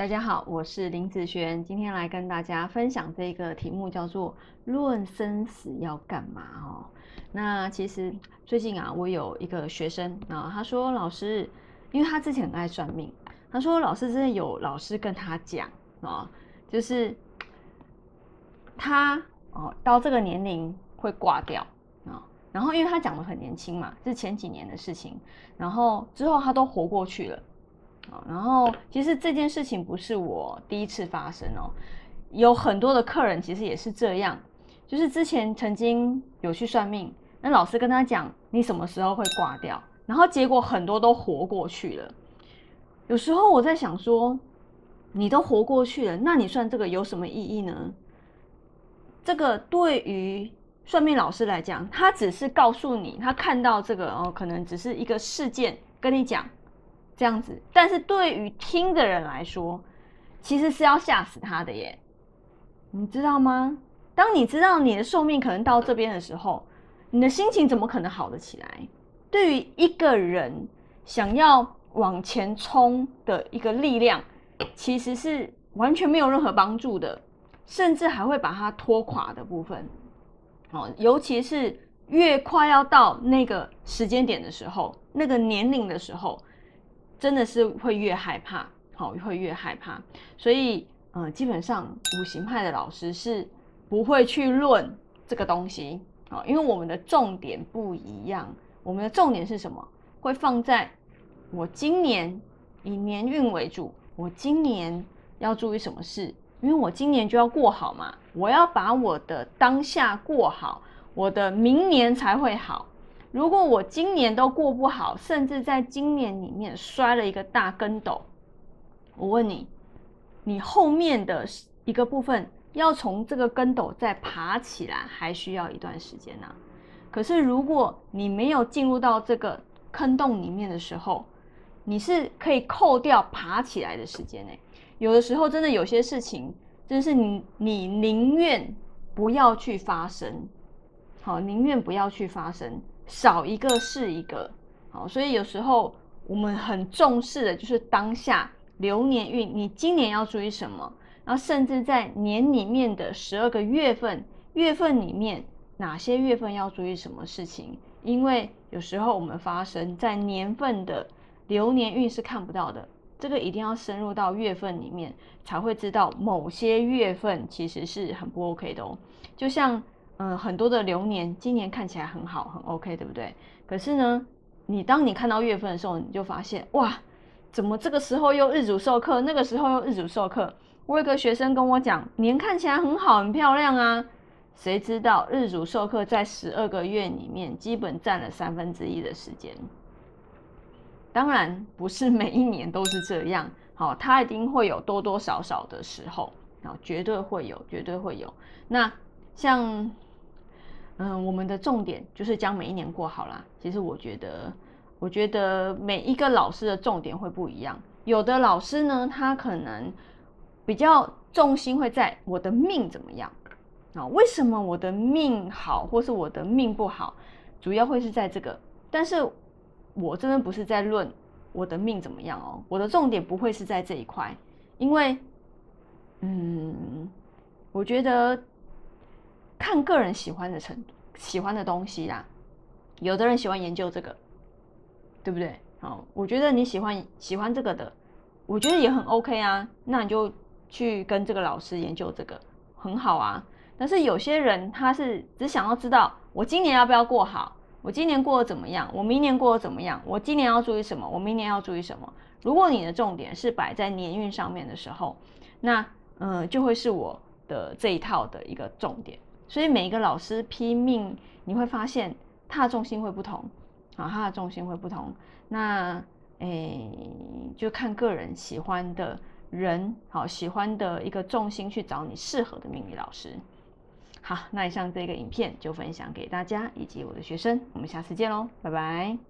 大家好，我是林子璇，今天来跟大家分享这个题目，叫做“论生死要干嘛”哦。那其实最近啊，我有一个学生啊，他说老师，因为他之前很爱算命，他说老师真的有老师跟他讲啊，就是他哦到这个年龄会挂掉啊，然后因为他讲的很年轻嘛，是前几年的事情，然后之后他都活过去了。然后其实这件事情不是我第一次发生哦，有很多的客人其实也是这样，就是之前曾经有去算命，那老师跟他讲你什么时候会挂掉，然后结果很多都活过去了。有时候我在想说，你都活过去了，那你算这个有什么意义呢？这个对于算命老师来讲，他只是告诉你他看到这个哦，可能只是一个事件跟你讲。这样子，但是对于听的人来说，其实是要吓死他的耶，你知道吗？当你知道你的寿命可能到这边的时候，你的心情怎么可能好得起来？对于一个人想要往前冲的一个力量，其实是完全没有任何帮助的，甚至还会把它拖垮的部分。哦，尤其是越快要到那个时间点的时候，那个年龄的时候。真的是会越害怕，好，会越害怕。所以，呃，基本上五行派的老师是不会去论这个东西，啊，因为我们的重点不一样。我们的重点是什么？会放在我今年以年运为主，我今年要注意什么事？因为我今年就要过好嘛，我要把我的当下过好，我的明年才会好。如果我今年都过不好，甚至在今年里面摔了一个大跟斗，我问你，你后面的一个部分要从这个跟斗再爬起来，还需要一段时间呢。可是如果你没有进入到这个坑洞里面的时候，你是可以扣掉爬起来的时间呢。有的时候真的有些事情，真是你你宁愿不要去发生，好，宁愿不要去发生。少一个是一个，好，所以有时候我们很重视的就是当下流年运，你今年要注意什么？然后甚至在年里面的十二个月份，月份里面哪些月份要注意什么事情？因为有时候我们发生在年份的流年运是看不到的，这个一定要深入到月份里面才会知道某些月份其实是很不 OK 的哦，就像。嗯，很多的流年，今年看起来很好，很 OK，对不对？可是呢，你当你看到月份的时候，你就发现，哇，怎么这个时候又日主授课，那个时候又日主授课？我有个学生跟我讲，年看起来很好，很漂亮啊，谁知道日主授课在十二个月里面，基本占了三分之一的时间。当然，不是每一年都是这样，好，它一定会有多多少少的时候，啊，绝对会有，绝对会有。那像。嗯，我们的重点就是将每一年过好啦。其实我觉得，我觉得每一个老师的重点会不一样。有的老师呢，他可能比较重心会在我的命怎么样啊？为什么我的命好，或是我的命不好？主要会是在这个。但是我真的不是在论我的命怎么样哦。我的重点不会是在这一块，因为，嗯，我觉得。看个人喜欢的程度，喜欢的东西啦。有的人喜欢研究这个，对不对？好，我觉得你喜欢喜欢这个的，我觉得也很 OK 啊。那你就去跟这个老师研究这个，很好啊。但是有些人他是只想要知道我今年要不要过好，我今年过得怎么样，我明年过得怎么样，我今年要注意什么，我明年要注意什么。如果你的重点是摆在年运上面的时候，那嗯，就会是我的这一套的一个重点。所以每一个老师拼命，你会发现他的重心会不同，啊，他的重心会不同。那诶，就看个人喜欢的人，好喜欢的一个重心去找你适合的命理老师。好，那以上这个影片就分享给大家以及我的学生，我们下次见喽，拜拜。